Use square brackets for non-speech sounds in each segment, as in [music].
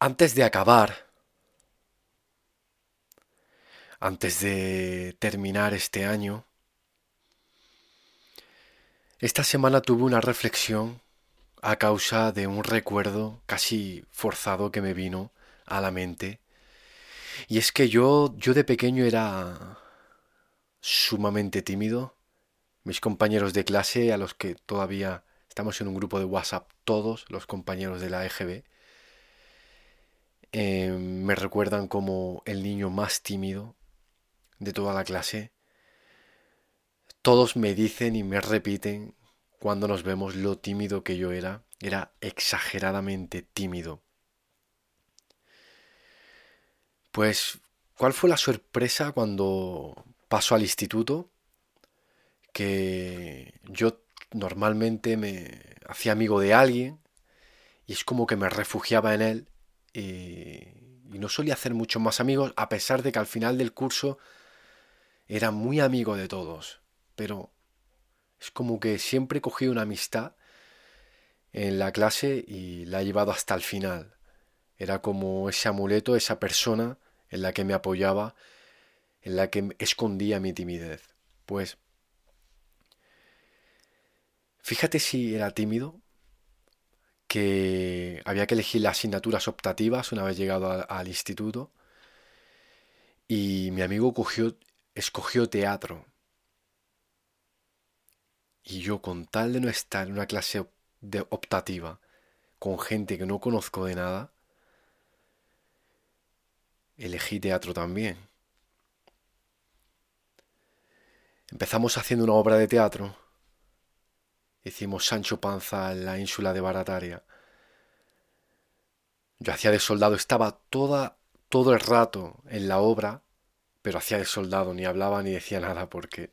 Antes de acabar, antes de terminar este año, esta semana tuve una reflexión a causa de un recuerdo casi forzado que me vino a la mente. Y es que yo, yo de pequeño era sumamente tímido. Mis compañeros de clase, a los que todavía estamos en un grupo de WhatsApp, todos los compañeros de la EGB, eh, me recuerdan como el niño más tímido de toda la clase. Todos me dicen y me repiten cuando nos vemos lo tímido que yo era. Era exageradamente tímido. Pues, ¿cuál fue la sorpresa cuando paso al instituto? Que yo normalmente me hacía amigo de alguien y es como que me refugiaba en él y, no solía hacer muchos más amigos a pesar de que al final del curso era muy amigo de todos. Pero es como que siempre cogí una amistad en la clase y la he llevado hasta el final. Era como ese amuleto, esa persona en la que me apoyaba, en la que escondía mi timidez. Pues fíjate si era tímido, que había que elegir las asignaturas optativas una vez llegado al instituto y mi amigo cogió, escogió teatro. Y yo con tal de no estar en una clase de optativa con gente que no conozco de nada, elegí teatro también. Empezamos haciendo una obra de teatro. Hicimos Sancho Panza en la ínsula de Barataria. Yo hacía de soldado, estaba todo el rato en la obra, pero hacía de soldado, ni hablaba ni decía nada porque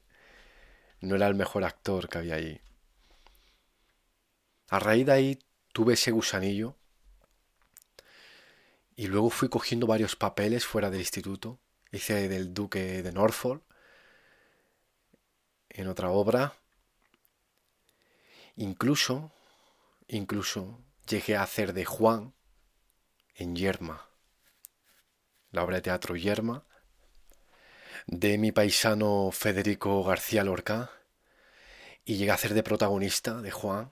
no era el mejor actor que había ahí. A raíz de ahí tuve ese gusanillo y luego fui cogiendo varios papeles fuera del instituto. Hice del duque de Norfolk en otra obra. Incluso, incluso llegué a hacer de Juan en Yerma, la obra de teatro Yerma, de mi paisano Federico García Lorca, y llegué a hacer de protagonista de Juan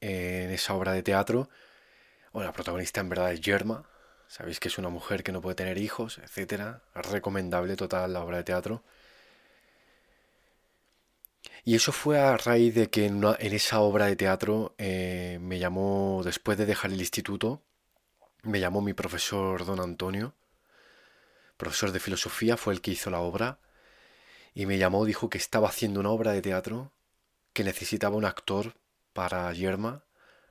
en esa obra de teatro. Bueno, la protagonista en verdad es Yerma, sabéis que es una mujer que no puede tener hijos, etc. Recomendable total la obra de teatro. Y eso fue a raíz de que en, esa obra de teatro eh, me llamó, después de dejar el instituto, me llamó mi profesor don Antonio, profesor de filosofía, fue el que hizo la obra, y me llamó, dijo que estaba haciendo una obra de teatro, que necesitaba un actor para Yerma,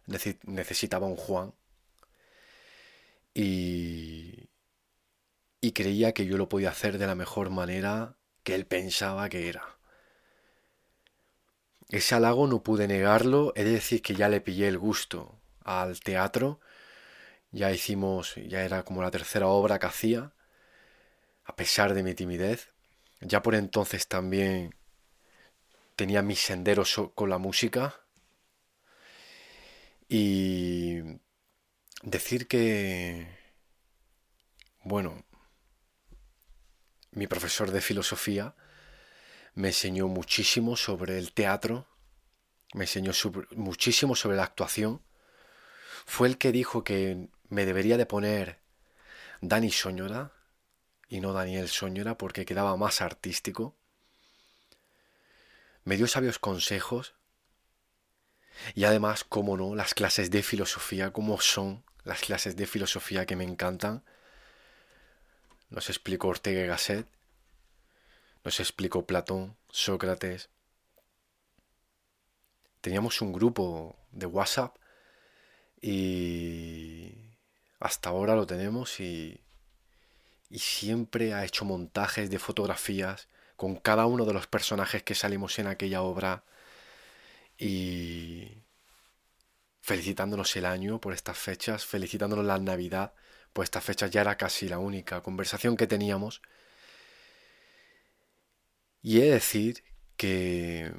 necesitaba un Juan, y, y creía que yo lo podía hacer de la mejor manera que él pensaba que era. Ese halago no pude negarlo, he de decir que ya le pillé el gusto al teatro, ya hicimos, ya era como la tercera obra que hacía, a pesar de mi timidez. Ya por entonces también tenía mis senderos con la música. Y decir que, bueno, mi profesor de filosofía me enseñó muchísimo sobre el teatro, me enseñó muchísimo sobre la actuación. Fue el que dijo que me debería de poner Dani Soñora y no Daniel Soñora porque quedaba más artístico. Me dio sabios consejos y además, como no, las clases de filosofía, como son las clases de filosofía que me encantan. Nos explicó Ortega y Gasset, nos explicó Platón, Sócrates. Teníamos un grupo de WhatsApp y hasta ahora lo tenemos y, y siempre ha hecho montajes de fotografías con cada uno de los personajes que salimos en aquella obra y felicitándonos el año por estas fechas, felicitándonos la Navidad por estas fechas, ya era casi la única conversación que teníamos. Y he de decir que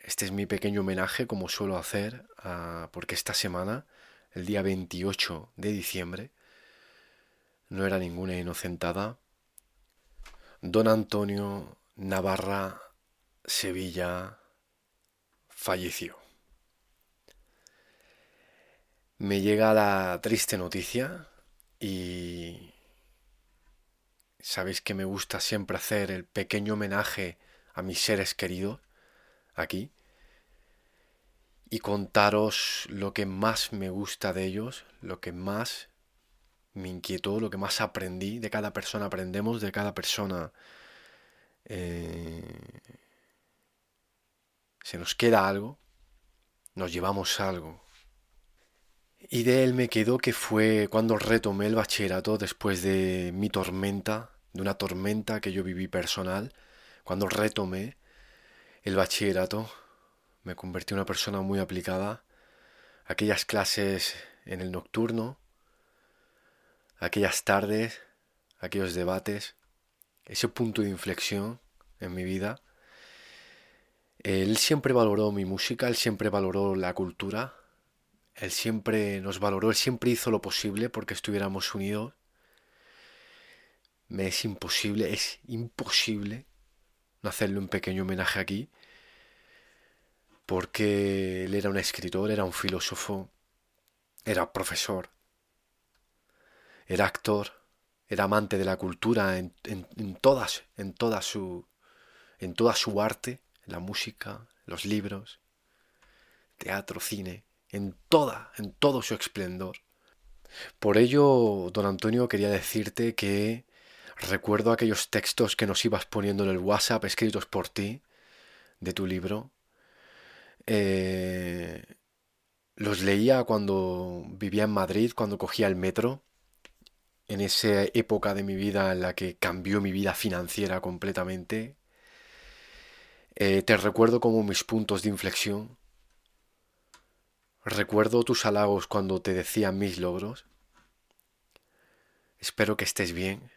este es mi pequeño homenaje como suelo hacer, porque esta semana el día 28 de diciembre, no era ninguna inocentada, don Antonio Navarra Sevilla falleció. Me llega la triste noticia y sabéis que me gusta siempre hacer el pequeño homenaje a mis seres queridos aquí y contaros lo que más me gusta de ellos, lo que más me inquietó, lo que más aprendí. De cada persona aprendemos, de cada persona eh, se nos queda algo, nos llevamos algo. Y de él me quedó que fue cuando retomé el bachillerato después de mi tormenta, de una tormenta que yo viví personal, cuando retomé el bachillerato me convertí en una persona muy aplicada. Aquellas clases en el nocturno, aquellas tardes, aquellos debates, ese punto de inflexión en mi vida. Él siempre valoró mi música, él siempre valoró la cultura, él siempre nos valoró, él siempre hizo lo posible porque estuviéramos unidos. Me es imposible, es imposible no hacerle un pequeño homenaje aquí porque él era un escritor, era un filósofo, era profesor, era actor, era amante de la cultura en, todas, en toda su, en toda su arte, la música, los libros, teatro, cine, en toda, en todo su esplendor. Por ello, don Antonio, quería decirte que recuerdo aquellos textos que nos ibas poniendo en el WhatsApp escritos por ti, de tu libro, eh, los leía cuando vivía en Madrid, cuando cogía el metro, en esa época de mi vida en la que cambió mi vida financiera completamente. Eh, te recuerdo como mis puntos de inflexión. Recuerdo tus halagos cuando te decía mis logros. Espero que estés bien.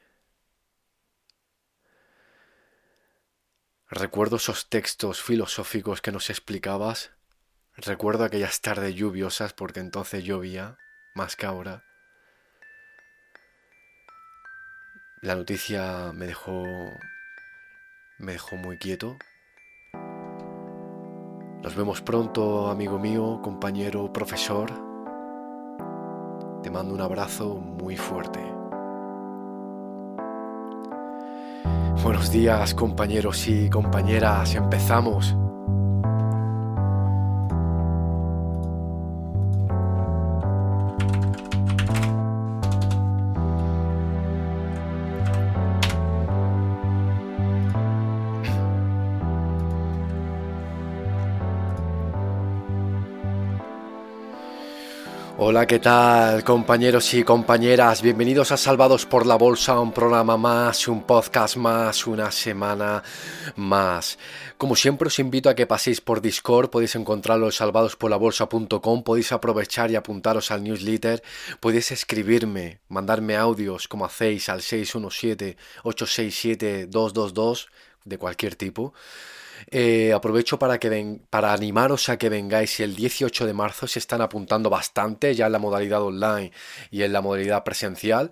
Recuerdo esos textos filosóficos que nos explicabas. Recuerdo aquellas tardes lluviosas porque entonces llovía más que ahora. La noticia me dejó me dejó muy quieto. Nos vemos pronto, amigo mío, compañero, profesor. Te mando un abrazo muy fuerte. Buenos días compañeros y compañeras, empezamos. Hola, ¿qué tal compañeros y compañeras? Bienvenidos a Salvados por la Bolsa, un programa más, un podcast más, una semana más. Como siempre os invito a que paséis por Discord, podéis encontrarlo en salvadosporlabolsa.com, podéis aprovechar y apuntaros al newsletter, podéis escribirme, mandarme audios como hacéis al 617-867-222 de cualquier tipo. Eh, aprovecho para, que para animaros a que vengáis el 18 de marzo. Se están apuntando bastante ya en la modalidad online y en la modalidad presencial.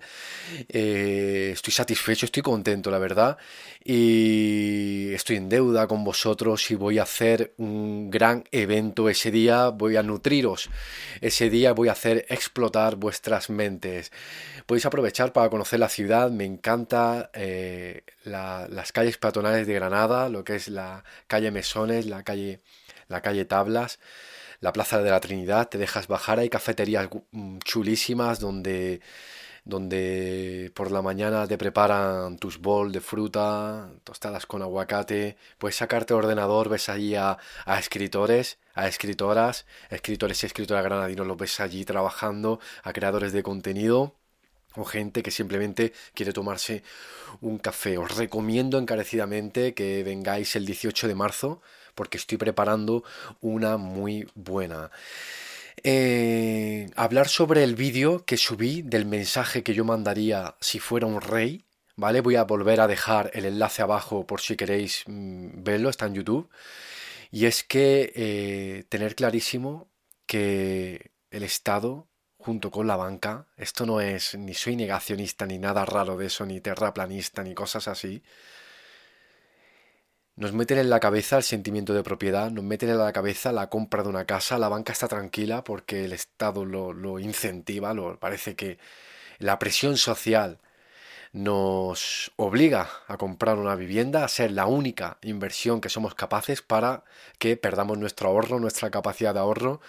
Eh, estoy satisfecho, estoy contento, la verdad. Y estoy en deuda con vosotros y voy a hacer un gran evento ese día. Voy a nutriros. Ese día voy a hacer explotar vuestras mentes. Podéis aprovechar para conocer la ciudad. Me encanta eh, las calles peatonales de Granada, lo que es la calle Mesones, la calle, la calle Tablas, la Plaza de la Trinidad, te dejas bajar, hay cafeterías mm, chulísimas donde, donde por la mañana te preparan tus bol de fruta, tostadas con aguacate, puedes sacarte ordenador, ves allí a, a escritores, a escritoras, escritores y escritoras granadinos, los ves allí trabajando, a creadores de contenido o gente que simplemente quiere tomarse un café. Os recomiendo encarecidamente que vengáis el 18 de marzo porque estoy preparando una muy buena. Eh, hablar sobre el vídeo que subí del mensaje que yo mandaría si fuera un rey. ¿Vale? Voy a volver a dejar el enlace abajo por si queréis mm, verlo, está en YouTube. Y es que eh, tener clarísimo que el Estado junto con la banca. Esto no es ni soy negacionista ni nada raro de eso, ni terraplanista ni cosas así. Nos meten en la cabeza el sentimiento de propiedad, nos meten en la cabeza la compra de una casa, la banca está tranquila porque el Estado lo, lo incentiva, lo, parece que la presión social nos obliga a comprar una vivienda, a ser la única inversión que somos capaces para que perdamos nuestro ahorro, nuestra capacidad de ahorro,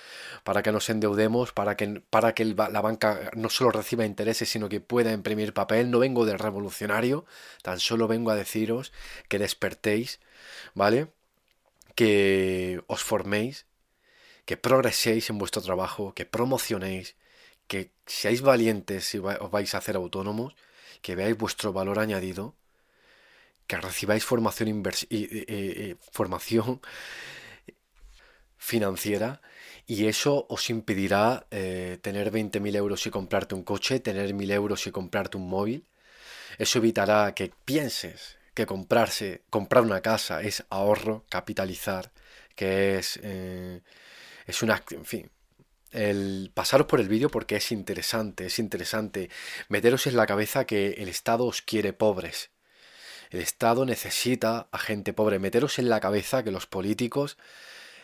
para que nos endeudemos, para que, para que la banca no solo reciba intereses, sino que pueda imprimir papel. No vengo de revolucionario, tan solo vengo a deciros que despertéis, ¿vale? Que os forméis, que progreséis en vuestro trabajo, que promocionéis, que seáis valientes si os vais a hacer autónomos que veáis vuestro valor añadido, que recibáis formación, formación financiera y eso os impedirá eh, tener 20.000 euros y comprarte un coche, tener 1.000 euros y comprarte un móvil. Eso evitará que pienses que comprarse, comprar una casa es ahorro, capitalizar, que es, eh, es una, en fin, el pasaros por el vídeo porque es interesante, es interesante meteros en la cabeza que el Estado os quiere pobres. El Estado necesita a gente pobre. Meteros en la cabeza que los políticos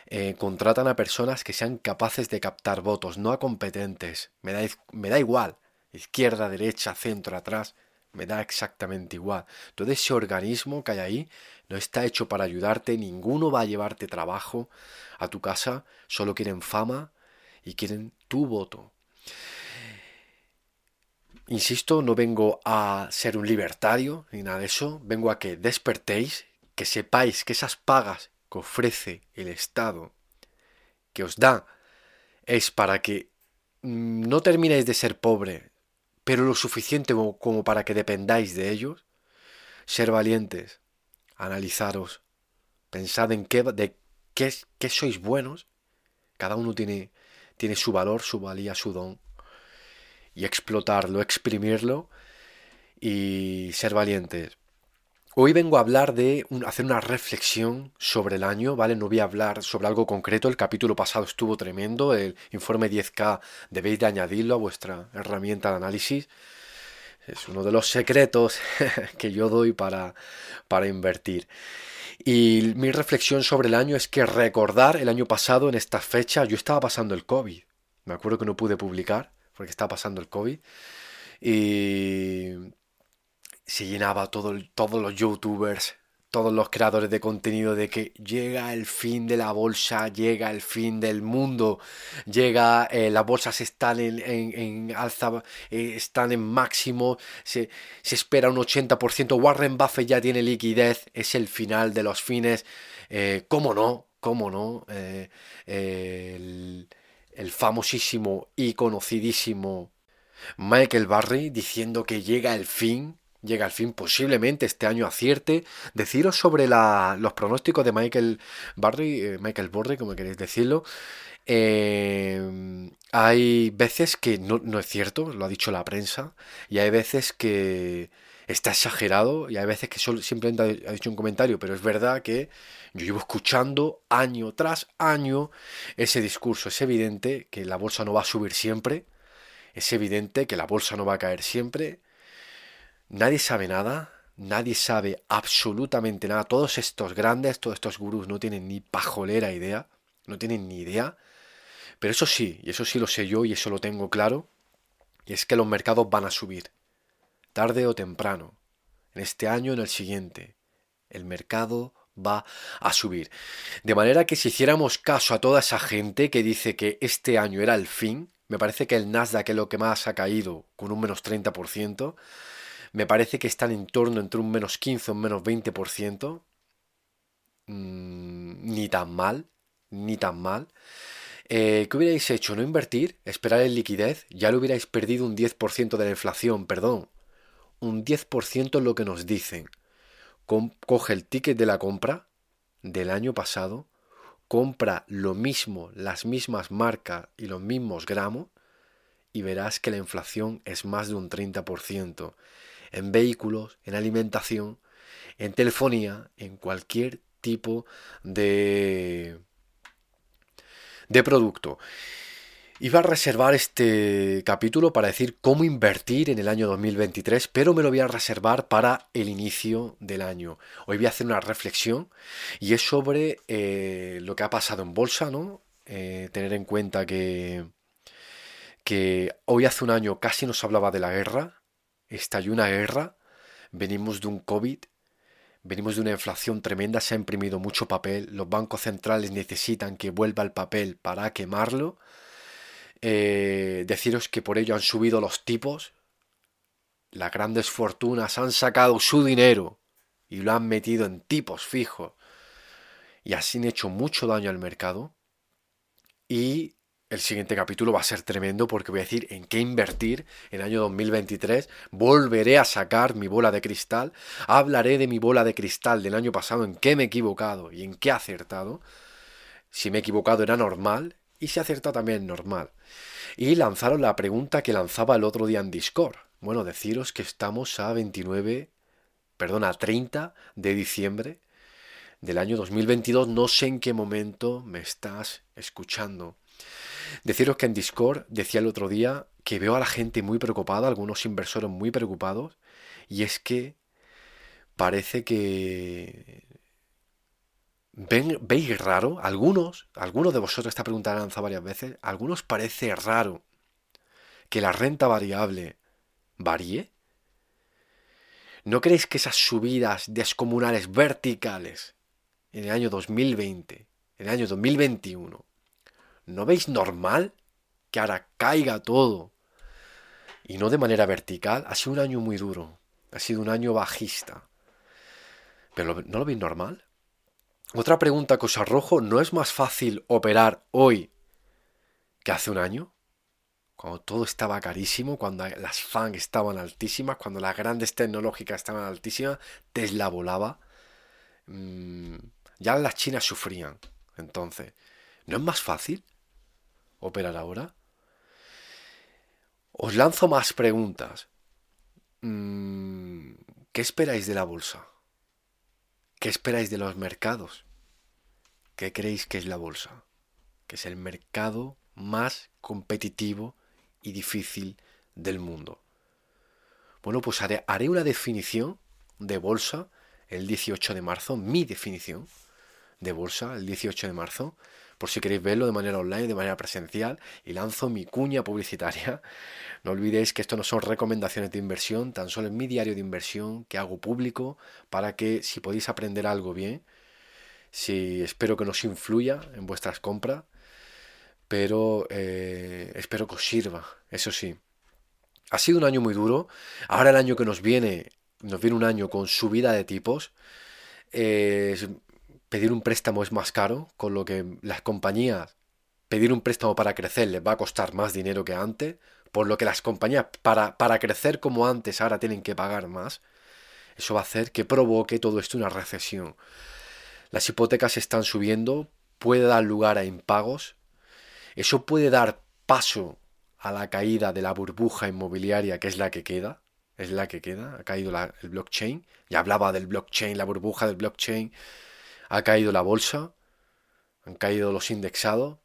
eh, contratan a personas que sean capaces de captar votos, no a competentes. Me da, me da igual. Izquierda, derecha, centro, atrás. Me da exactamente igual. Todo ese organismo que hay ahí no está hecho para ayudarte. Ninguno va a llevarte trabajo a tu casa. Solo quieren fama, y quieren tu voto. Insisto, no vengo a ser un libertario ni nada de eso, vengo a que despertéis, que sepáis que esas pagas que ofrece el Estado, que os da, es para que mm, no terminéis de ser pobre, pero lo suficiente como para que dependáis de ellos, ser valientes, analizaros, pensad en qué, de qué, qué sois buenos, cada uno tiene tiene su valor, su valía, su don. Y explotarlo, exprimirlo y ser valientes. Hoy vengo a hablar de hacer una reflexión sobre el año, ¿vale? No voy a hablar sobre algo concreto, el capítulo pasado estuvo tremendo, el informe 10K debéis de añadirlo a vuestra herramienta de análisis. Es uno de los secretos [laughs] que yo doy para, para invertir. Y mi reflexión sobre el año es que recordar el año pasado en esta fecha, yo estaba pasando el COVID. Me acuerdo que no pude publicar porque estaba pasando el COVID. Y se llenaba todo, todos los youtubers todos los creadores de contenido de que llega el fin de la bolsa, llega el fin del mundo, llega, eh, las bolsas están en, en, alza, eh, están en máximo, se, se, espera un 80%, Warren Buffett ya tiene liquidez, es el final de los fines, eh, ¿cómo no? ¿Cómo no? el, el famosísimo y conocidísimo Michael Barry diciendo que llega el fin llega al fin, posiblemente este año acierte. Deciros sobre los pronósticos de Michael Barry, eh, Michael Borry, como queréis decirlo. Eh, hay veces que no, es cierto, lo ha dicho la prensa, y hay veces que está exagerado, y hay veces que simplemente ha dicho un comentario, pero es verdad que yo llevo escuchando año tras año ese discurso. Es evidente que la bolsa no va a subir siempre, es evidente que la bolsa no va a caer siempre, Nadie sabe nada, nadie sabe absolutamente nada. Todos estos grandes, todos estos gurús no tienen ni pajolera idea, no tienen ni idea. Pero eso sí, y eso sí lo sé yo y eso lo tengo claro, y es que los mercados van a subir, tarde o temprano, en este año o en el siguiente. El mercado va a subir. De manera que si hiciéramos caso a toda esa gente que dice que este año era el fin, me parece que el Nasdaq es lo que más ha caído, con un menos 30%, me parece que están en torno entre un menos 15 o un menos 20%. Mm, ni tan mal, ni tan mal. Eh, ¿Qué hubierais hecho? ¿No invertir? ¿Esperar en liquidez? Ya lo hubierais perdido un 10% de la inflación, perdón. Un 10% es lo que nos dicen. coge el ticket de la compra del año pasado, compra lo mismo, las mismas marcas y los mismos gramos, y verás que la inflación es más de un 30% en vehículos, en alimentación, en telefonía, en cualquier tipo de, de producto. Iba a reservar este capítulo para decir cómo invertir en el año 2023, pero me lo voy a reservar para el inicio del año. Hoy voy a hacer una reflexión y es sobre eh, lo que ha pasado en bolsa, ¿no? Eh, tener en cuenta que, que hoy hace un año casi nos hablaba de la guerra, estalló una guerra, venimos de un COVID, venimos de una inflación tremenda, se ha imprimido mucho papel, los bancos centrales necesitan que vuelva el papel para quemarlo eh, deciros que por ello han subido los tipos. Las grandes fortunas han sacado su dinero y lo han metido en tipos fijos. Y así han hecho mucho daño al mercado. Y el siguiente capítulo va a ser tremendo porque voy a decir en qué invertir en el año 2023. Volveré a sacar mi bola de cristal. Hablaré de mi bola de cristal del año pasado, en qué me he equivocado y en qué he acertado. Si me he equivocado era normal y si he acertado también normal y lanzaron la pregunta que lanzaba el otro día en Discord. Bueno, deciros que estamos a 29, perdón, a 30 de diciembre del año 2022. No sé en qué momento me estás escuchando. Deciros que en Discord decía el otro día que veo a la gente muy preocupada, algunos inversores muy preocupados, y es que parece que ¿Veis raro? Algunos, algunos de vosotros esta pregunta la lanzado varias veces, algunos parece raro que la renta variable varíe. ¿No creéis que esas subidas descomunales verticales en el año 2020, en el año 2021, ¿no veis normal que ahora caiga todo? Y no de manera vertical, ha sido un año muy duro, ha sido un año bajista. ¿Pero no lo veis normal? Otra pregunta que os arrojo, ¿no es más fácil operar hoy que hace un año? Cuando todo estaba carísimo, cuando las FANG estaban altísimas, cuando las grandes tecnológicas estaban altísimas, Tesla volaba. Mm, ya las chinas sufrían. Entonces, ¿no es más fácil operar ahora? Os lanzo más preguntas. Mm, ¿Qué esperáis de la bolsa? ¿Qué esperáis de los mercados? ¿Qué creéis que es la bolsa? Que es el mercado más competitivo y difícil del mundo. Bueno, pues haré, una definición de bolsa el 18 de marzo, mi definición de bolsa el 18 de marzo, por si queréis verlo de manera online, de manera presencial, y lanzo mi cuña publicitaria. No olvidéis que esto no son recomendaciones de inversión, tan solo es mi diario de inversión que hago público para que si podéis aprender algo bien, si espero que nos influya en vuestras compras, pero eh, espero que os sirva, eso sí. Ha sido un año muy duro, ahora el año que nos viene, nos viene un año con subida de tipos. Pedir un préstamo es más caro, con lo que las compañías pedir un préstamo para crecer les va a costar más dinero que antes, por lo que las compañías para, para crecer como antes ahora tienen que pagar más. Eso va a hacer que provoque todo esto una recesión. Las hipotecas están subiendo, puede dar lugar a impagos. Eso puede dar paso a la caída de la burbuja inmobiliaria, que es la que queda. Es la que queda. Ha caído el blockchain. Ya hablaba del blockchain, la burbuja del blockchain ha caído la bolsa, han caído los indexados,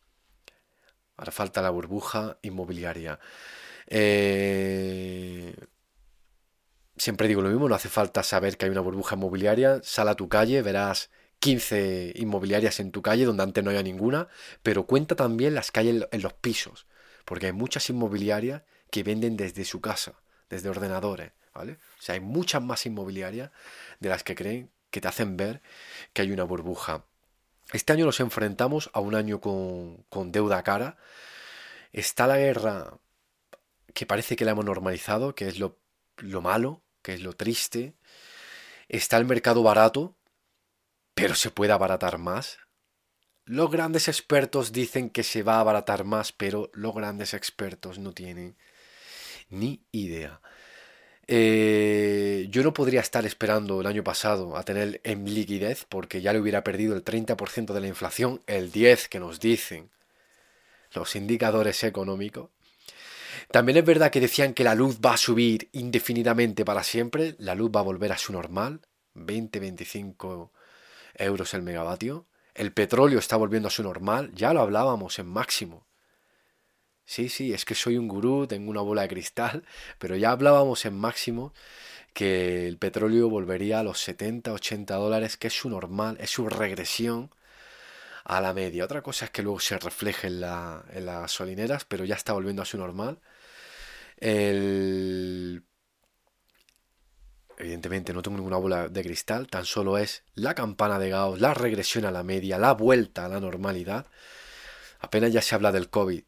ahora falta la burbuja inmobiliaria. Eh, siempre digo lo mismo, no hace falta saber que hay una burbuja inmobiliaria, sal a tu calle, verás 15 inmobiliarias en tu calle donde antes no había ninguna, pero cuenta también las calles en los pisos, porque hay muchas inmobiliarias que venden desde su casa, desde ordenadores, ¿vale? O sea, hay muchas más inmobiliarias de las que creen que te hacen ver que hay una burbuja. Este año nos enfrentamos a un año con, con deuda cara. Está la guerra que parece que la hemos normalizado, que es lo, lo malo, que es lo triste. Está el mercado barato, pero se puede abaratar más. Los grandes expertos dicen que se va a abaratar más, pero los grandes expertos no tienen ni idea. Eh, yo no podría estar esperando el año pasado a tener en liquidez porque ya le hubiera perdido el 30% de la inflación, el 10% que nos dicen los indicadores económicos. También es verdad que decían que la luz va a subir indefinidamente para siempre, la luz va a volver a su normal, 20-25 euros el megavatio. El petróleo está volviendo a su normal, ya lo hablábamos en máximo. Sí, sí, es que soy un gurú, tengo una bola de cristal, [laughs] pero ya hablábamos en máximo que el petróleo volvería a los 70, 80 dólares, que es su normal, es su regresión a la media. Otra cosa es que luego se refleje en, la, en las gasolineras, pero ya está volviendo a su normal. El... Evidentemente no tengo ninguna bola de cristal, tan solo es la campana de Gauss, la regresión a la media, la vuelta a la normalidad. Apenas ya se habla del COVID,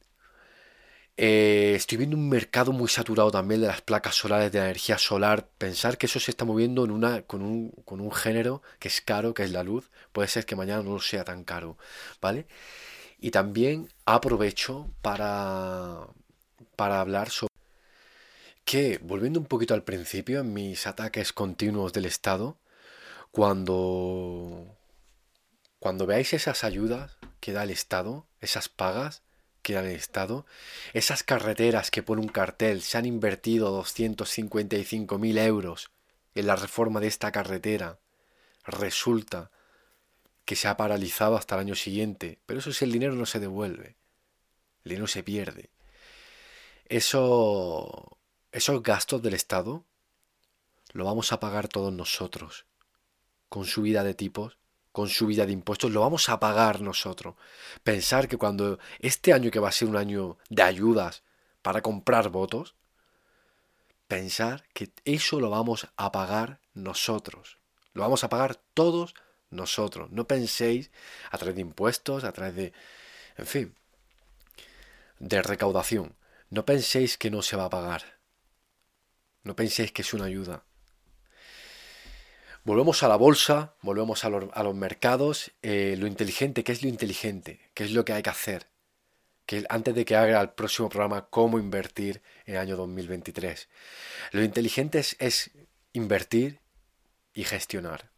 eh, estoy viendo un mercado muy saturado también de las placas solares, de la energía solar. Pensar que eso se está moviendo en una, con, un, con un género que es caro, que es la luz. Puede ser que mañana no sea tan caro, ¿vale? Y también aprovecho para, para hablar sobre que, volviendo un poquito al principio, en mis ataques continuos del Estado, cuando, cuando veáis esas ayudas que da el Estado, esas pagas, que da el Estado, esas carreteras que por un cartel se han invertido 255.000 euros en la reforma de esta carretera, resulta que se ha paralizado hasta el año siguiente, pero eso es el dinero no se devuelve, el dinero se pierde. Eso, esos gastos del Estado lo vamos a pagar todos nosotros, con subida de tipos, con subida de impuestos, lo vamos a pagar nosotros. Pensar que cuando este año que va a ser un año de ayudas para comprar votos, pensar que eso lo vamos a pagar nosotros. Lo vamos a pagar todos nosotros. No penséis a través de impuestos, a través de, en fin, de recaudación. No penséis que no se va a pagar. No penséis que es una ayuda. Volvemos a la bolsa, volvemos a, los mercados. Eh, lo inteligente, ¿qué es lo inteligente? ¿Qué es lo que hay que hacer? Que antes de que haga el próximo programa cómo invertir en el año 2023. Lo inteligente es, es invertir y gestionar.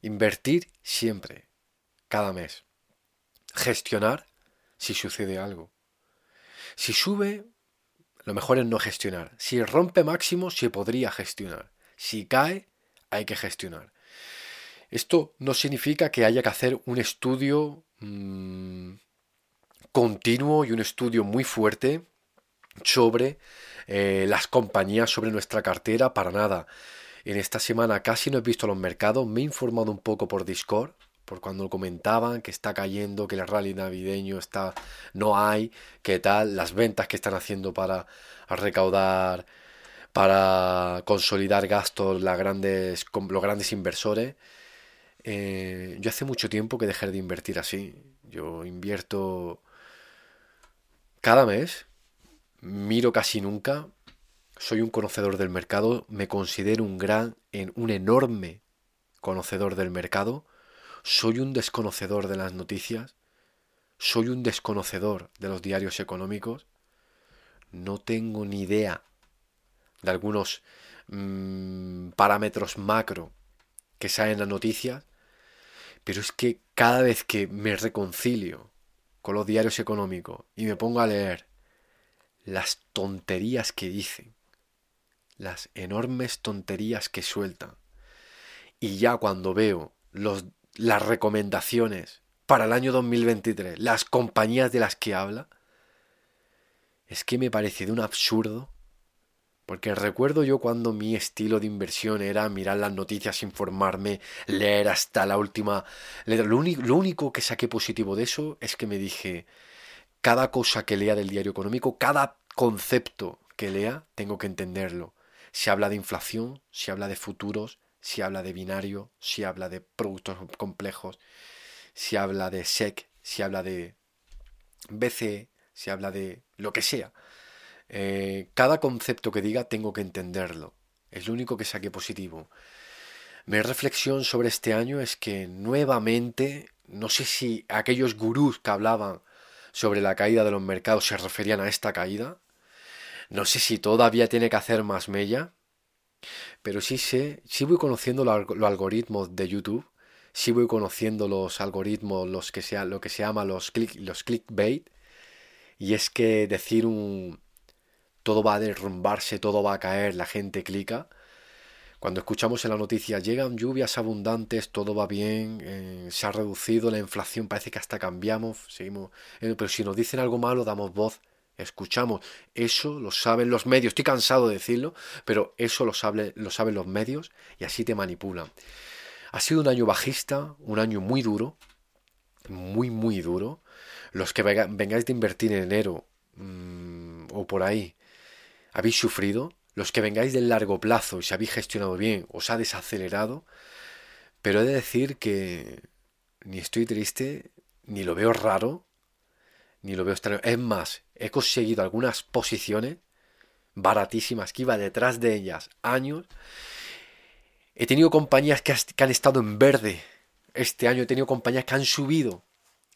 Invertir siempre, cada mes. Gestionar si sucede algo. Si sube, lo mejor es no gestionar. Si rompe máximo, se podría gestionar. Si cae, hay que gestionar. Esto no significa que haya que hacer un estudio mm, continuo y un estudio muy fuerte sobre eh, las compañías, sobre nuestra cartera, para nada. En esta semana casi no he visto los mercados, me he informado un poco por Discord, por cuando comentaban que está cayendo, que el rally navideño está, no hay, qué tal, las ventas que están haciendo para recaudar para consolidar gastos los grandes inversores. Eh, yo hace mucho tiempo que dejé de invertir así. Yo invierto cada mes, miro casi nunca, soy un conocedor del mercado, me considero un gran, un enorme conocedor del mercado, soy un desconocedor de las noticias, soy un desconocedor de los diarios económicos, no tengo ni idea de algunos mm, parámetros macro que salen en las noticias, pero es que cada vez que me reconcilio con los diarios económicos y me pongo a leer las tonterías que dicen, las enormes tonterías que sueltan, y ya cuando veo los, las recomendaciones para el año 2023, las compañías de las que habla, es que me parece de un absurdo porque recuerdo yo cuando mi estilo de inversión era mirar las noticias, informarme, leer hasta la última... Lo único, que saqué positivo de eso es que me dije, cada cosa que lea del diario económico, cada concepto que lea, tengo que entenderlo. Si habla de inflación, si habla de futuros, si habla de binario, si habla de productos complejos, si habla de SEC, si habla de BCE, si habla de lo que sea. Eh, cada concepto que diga tengo que entenderlo. Es lo único que saqué positivo. Mi reflexión sobre este año es que nuevamente, no sé si aquellos gurús que hablaban sobre la caída de los mercados se referían a esta caída. No sé si todavía tiene que hacer más mella. Pero sí sé, sí voy conociendo los, algoritmos de YouTube. Sí voy conociendo los algoritmos, los que sea, lo que se llama los, click, los clickbait. Y es que decir un, todo va a derrumbarse, todo va a caer, la gente clica. Cuando escuchamos en la noticia, llegan lluvias abundantes, todo va bien, eh, se ha reducido la inflación, parece que hasta cambiamos, seguimos, eh, pero si nos dicen algo malo, damos voz, escuchamos. Eso lo saben los medios, estoy cansado de decirlo, pero eso lo, sabe, lo saben los medios y así te manipulan. Ha sido un año bajista, un año muy duro, muy, muy duro. Los que vengáis de invertir en enero mm, o por ahí, habéis sufrido, los que vengáis del largo plazo y se habéis gestionado bien, os ha desacelerado, pero he de decir que ni estoy triste, ni lo veo raro, ni lo veo extraño. Es más, he conseguido algunas posiciones baratísimas que iba detrás de ellas años. He tenido compañías que, han estado en verde este año, he tenido compañías que han subido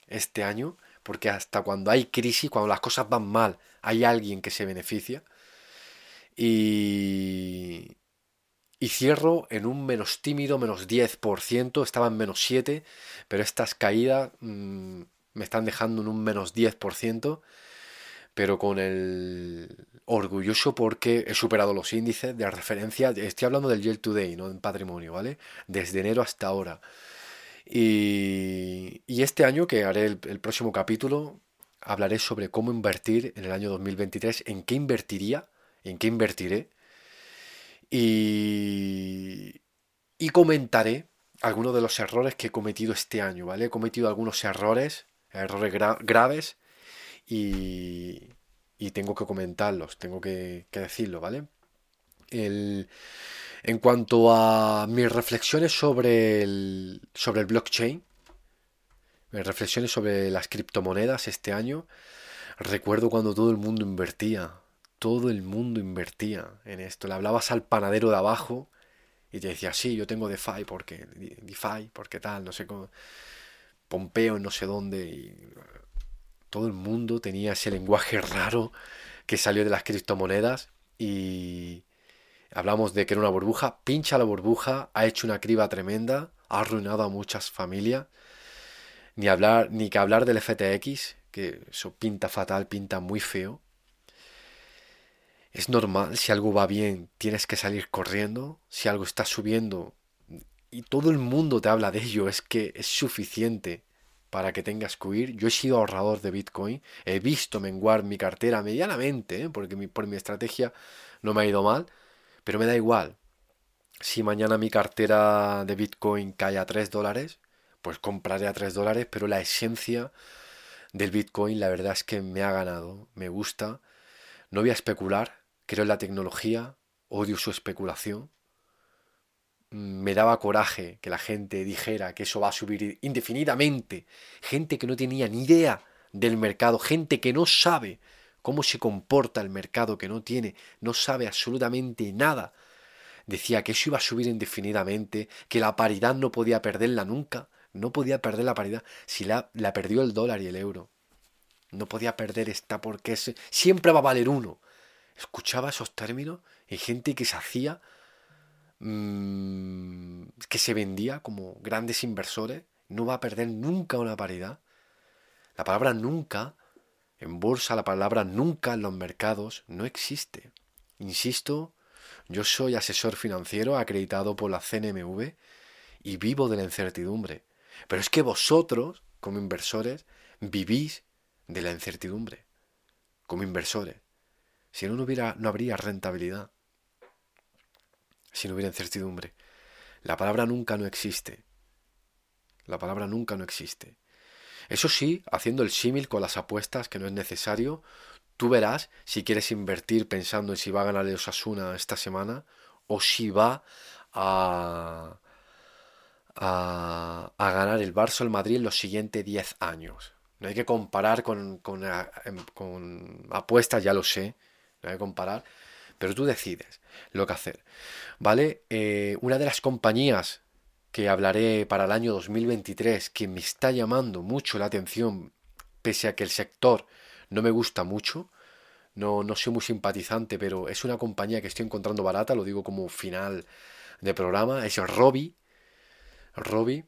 este año, porque hasta cuando hay crisis, cuando las cosas van mal, hay alguien que se beneficia. Y, y cierro en un menos tímido, menos 10%, estaba en menos 7%, pero estas caídas mm, me están dejando en un menos 10%, pero con el orgulloso porque he superado los índices de referencia, estoy hablando del Yield Today, no en patrimonio, ¿vale? Desde enero hasta ahora. Y, y este año, que haré el, el próximo capítulo, hablaré sobre cómo invertir en el año 2023, en qué invertiría en qué invertiré y, y comentaré algunos de los errores que he cometido este año, ¿vale? He cometido algunos errores, errores graves y, y, tengo que comentarlos, tengo que, decirlo, ¿vale? El, en cuanto a mis reflexiones sobre el, sobre el blockchain, mis reflexiones sobre las criptomonedas este año, recuerdo cuando todo el mundo invertía, todo el mundo invertía en esto. Le hablabas al panadero de abajo y te decía, sí, yo tengo DeFi porque, DeFi, porque tal, no sé cómo, Pompeo no sé dónde. Todo el mundo tenía ese lenguaje raro que salió de las criptomonedas y hablamos de que era una burbuja, pincha la burbuja, ha hecho una criba tremenda, ha arruinado a muchas familias. Ni hablar, ni que hablar del FTX, que eso pinta fatal, pinta muy feo. Es normal, si algo va bien, tienes que salir corriendo, si algo está subiendo y todo el mundo te habla de ello, es que es suficiente para que tengas que huir. Yo he sido ahorrador de Bitcoin, he visto menguar mi cartera medianamente, ¿eh? porque por mi estrategia no me ha ido mal, pero me da igual. Si mañana mi cartera de Bitcoin cae a 3 dólares, pues compraré a 3 dólares, pero la esencia del Bitcoin la verdad es que me ha ganado, me gusta. No voy a especular, Creo en la tecnología, odio su especulación. Mm, me daba coraje que la gente dijera que eso va a subir indefinidamente. Gente que no tenía ni idea del mercado, gente que no sabe cómo se comporta el mercado, que no tiene, no sabe absolutamente nada. Decía que eso iba a subir indefinidamente, que la paridad no podía perderla nunca, no podía perder la paridad si la, la perdió el dólar y el euro. No podía perder esta porque siempre va a valer uno escuchaba esos términos y gente que se hacía, mm, que se vendía como grandes inversores, no va a perder nunca una paridad. La palabra nunca, en bolsa, la palabra nunca en los mercados no existe. Insisto, yo soy asesor financiero acreditado por la CNMV y vivo de la incertidumbre. Pero es que vosotros, como inversores, vivís de la incertidumbre, como inversores. Si no, no, hubiera, no habría rentabilidad. Si no hubiera incertidumbre. La palabra nunca no existe. La palabra nunca no existe. Eso sí, haciendo el símil con las apuestas, que no es necesario, tú verás si quieres invertir pensando en si va a ganar el Osasuna esta semana o si va a, a, ganar el Barça Madrid en los siguientes 10 años. No hay que comparar con, con, em, con apuestas, ya lo sé, que comparar, pero tú decides lo que hacer. ¿Vale? Eh, una de las compañías que hablaré para el año 2023 que me está llamando mucho la atención, pese a que el sector no me gusta mucho, no, no soy muy simpatizante, pero es una compañía que estoy encontrando barata, lo digo como final de programa, es Robi. Robi.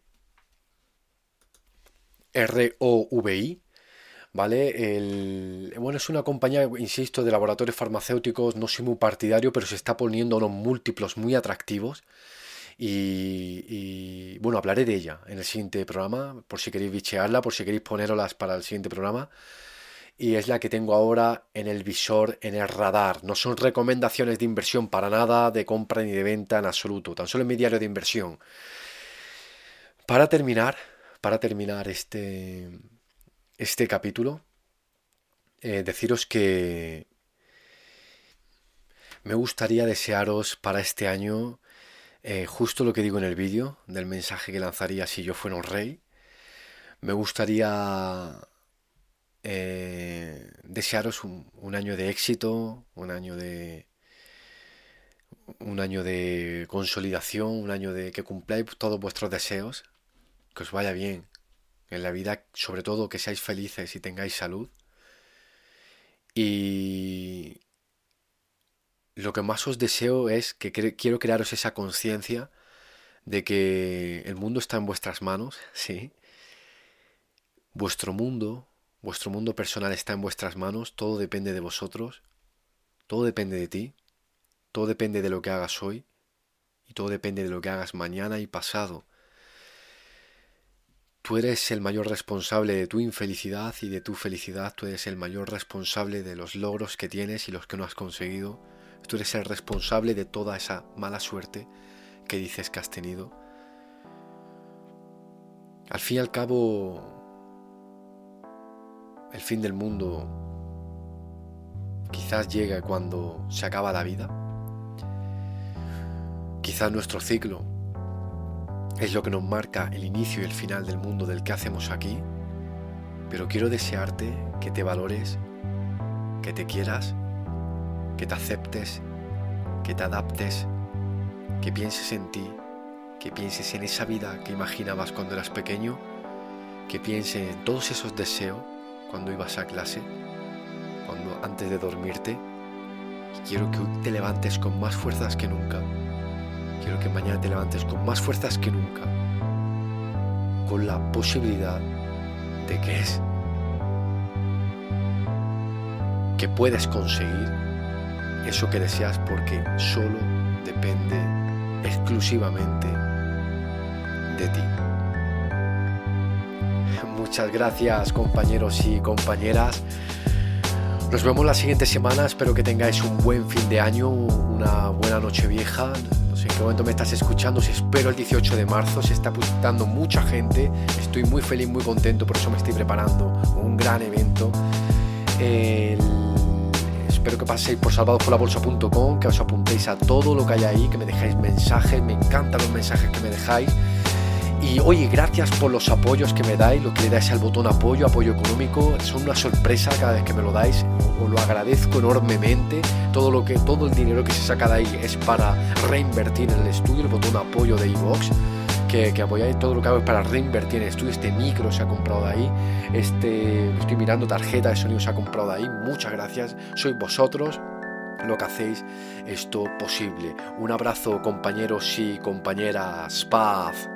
R-O-V-I. ¿Vale? El, bueno, es una compañía, insisto, de laboratorios farmacéuticos, no soy muy partidario, pero se está poniendo unos múltiplos muy atractivos. Y, bueno, hablaré de ella en el siguiente programa, por si queréis bichearla, por si queréis ponerlas para el siguiente programa. Y es la que tengo ahora en el visor, en el radar. No son recomendaciones de inversión para nada, de compra ni de venta en absoluto, tan solo en mi diario de inversión. Para terminar, para terminar este, este capítulo, eh, deciros que me gustaría desearos para este año eh, justo lo que digo en el vídeo del mensaje que lanzaría si yo fuera un rey. Me gustaría eh, desearos un, año de éxito, un año de un año de consolidación, un año de que cumpláis todos vuestros deseos, que os vaya bien en la vida, sobre todo que seáis felices y tengáis salud. Y, lo que más os deseo es que quiero crearos esa conciencia de que el mundo está en vuestras manos, [laughs] sí. Vuestro mundo, vuestro mundo personal está en vuestras manos, todo depende de vosotros, todo depende de ti, todo depende de lo que hagas hoy y todo depende de lo que hagas mañana y pasado. Tú eres el mayor responsable de tu infelicidad y de tu felicidad, tú eres el mayor responsable de los logros que tienes y los que no has conseguido Tú eres el responsable de toda esa mala suerte que dices que has tenido. Al fin y al cabo, el fin del mundo quizás llega cuando se acaba la vida. Quizás nuestro ciclo es lo que nos marca el inicio y el final del mundo del que hacemos aquí. Pero quiero desearte que te valores, que te quieras que te aceptes, que te adaptes, que pienses en ti, que pienses en esa vida que imaginabas cuando eras pequeño, que pienses en todos esos deseos cuando ibas a clase, cuando antes de dormirte. Y quiero que te levantes con más fuerzas que nunca. Quiero que mañana te levantes con más fuerzas que nunca. Con la posibilidad de que es que puedes conseguir eso que deseas porque solo depende exclusivamente de ti. Muchas gracias compañeros y compañeras. Nos vemos la siguiente semana. Espero que tengáis un buen fin de año, una buena noche vieja. Qué momento me estás escuchando. Si espero el 18 de marzo. Se está apuntando mucha gente. Estoy muy feliz, muy contento. Por eso me estoy preparando un gran evento. Espero que paséis por salvadosporlabolsa.com, que os apuntéis a todo lo que hay ahí, que me dejáis mensajes, me encantan los mensajes que me dejáis. Y oye, gracias por los apoyos que me dais, lo que le dais al botón apoyo, apoyo económico, son una sorpresa cada vez que me lo dais, os lo agradezco enormemente. Todo lo que, todo el dinero que se saca de ahí es para reinvertir en el estudio, el botón apoyo de iVox que, que, apoyáis todo lo que hago para reinvertir en el estudio. Este micro se ha comprado de ahí, este, estoy mirando tarjeta de sonido se ha comprado de ahí. Muchas gracias, sois vosotros lo que hacéis esto posible. Un abrazo compañeros y compañeras, paz.